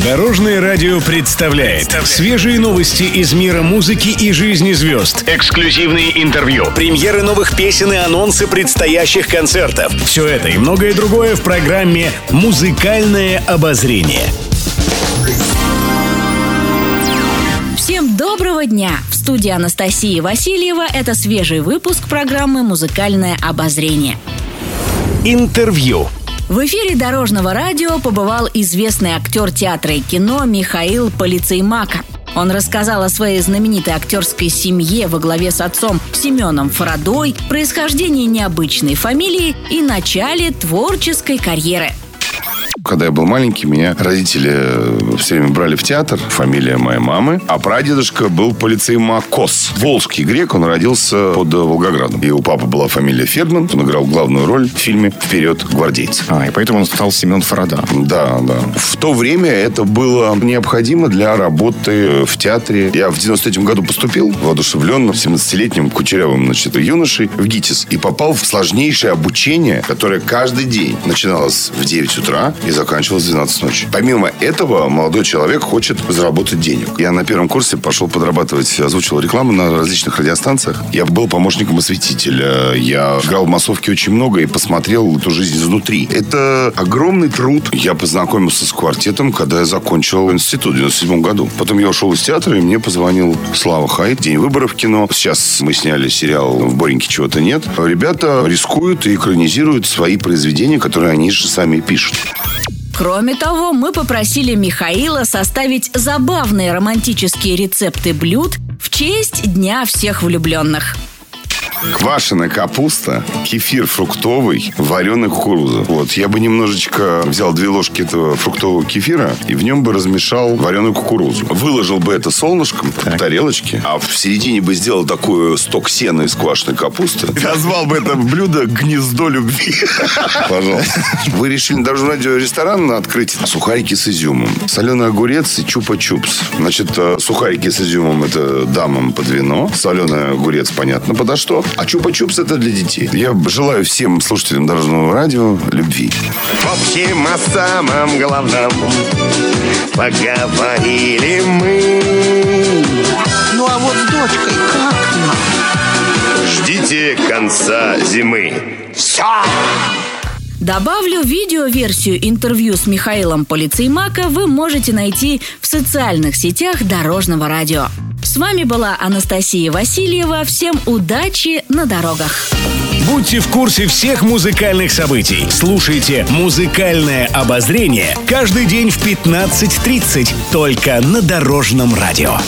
Дорожное радио представляет свежие новости из мира музыки и жизни звезд. Эксклюзивные интервью, премьеры новых песен и анонсы предстоящих концертов. Все это и многое другое в программе «Музыкальное обозрение». Всем доброго дня! В студии Анастасии Васильева это свежий выпуск программы «Музыкальное обозрение». Интервью. В эфире Дорожного радио побывал известный актер театра и кино Михаил Полицеймака. Он рассказал о своей знаменитой актерской семье во главе с отцом Семеном Фарадой, происхождении необычной фамилии и начале творческой карьеры – когда я был маленький, меня родители э, все время брали в театр. Фамилия моей мамы. А прадедушка был полицей Макос. Волжский грек, он родился под Волгоградом. И у папы была фамилия Фердман. Он играл главную роль в фильме «Вперед, гвардейцы». А, и поэтому он стал Семен Фарада. Да, да. В то время это было необходимо для работы в театре. Я в 93 году поступил, воодушевленно, 17-летним кучерявым, значит, юношей в ГИТИС. И попал в сложнейшее обучение, которое каждый день начиналось в 9 утра и заканчивалась 12 ночи. Помимо этого, молодой человек хочет заработать денег. Я на первом курсе пошел подрабатывать, озвучивал рекламу на различных радиостанциях. Я был помощником осветителя. Я играл в массовке очень много и посмотрел эту жизнь изнутри. Это огромный труд. Я познакомился с квартетом, когда я закончил институт в 97 году. Потом я ушел из театра, и мне позвонил Слава Хайт. День выборов в кино. Сейчас мы сняли сериал «В Бореньке чего-то нет». Ребята рискуют и экранизируют свои произведения, которые они же сами пишут. Кроме того, мы попросили Михаила составить забавные романтические рецепты блюд в честь Дня всех влюбленных. Квашеная капуста, кефир фруктовый, вареная кукуруза. Вот, я бы немножечко взял две ложки этого фруктового кефира и в нем бы размешал вареную кукурузу. Выложил бы это солнышком так. в тарелочке, а в середине бы сделал такую сток сена из квашеной капусты. Назвал бы это блюдо «Гнездо любви». Пожалуйста. Вы решили даже радио ресторан открыть сухарики с изюмом, соленый огурец и чупа-чупс. Значит, э, сухарики с изюмом это дамам под вино, соленый огурец понятно подо что, а чупа-чупс это для детей. Я желаю всем слушателям Дорожного радио любви. В общем, о самом главном поговорили мы. Ну а вот с дочкой как нам? Ждите конца зимы. Все! Добавлю видеоверсию интервью с Михаилом Полицеймака вы можете найти в социальных сетях Дорожного радио. С вами была Анастасия Васильева. Всем удачи на дорогах. Будьте в курсе всех музыкальных событий. Слушайте «Музыкальное обозрение» каждый день в 15.30 только на Дорожном радио.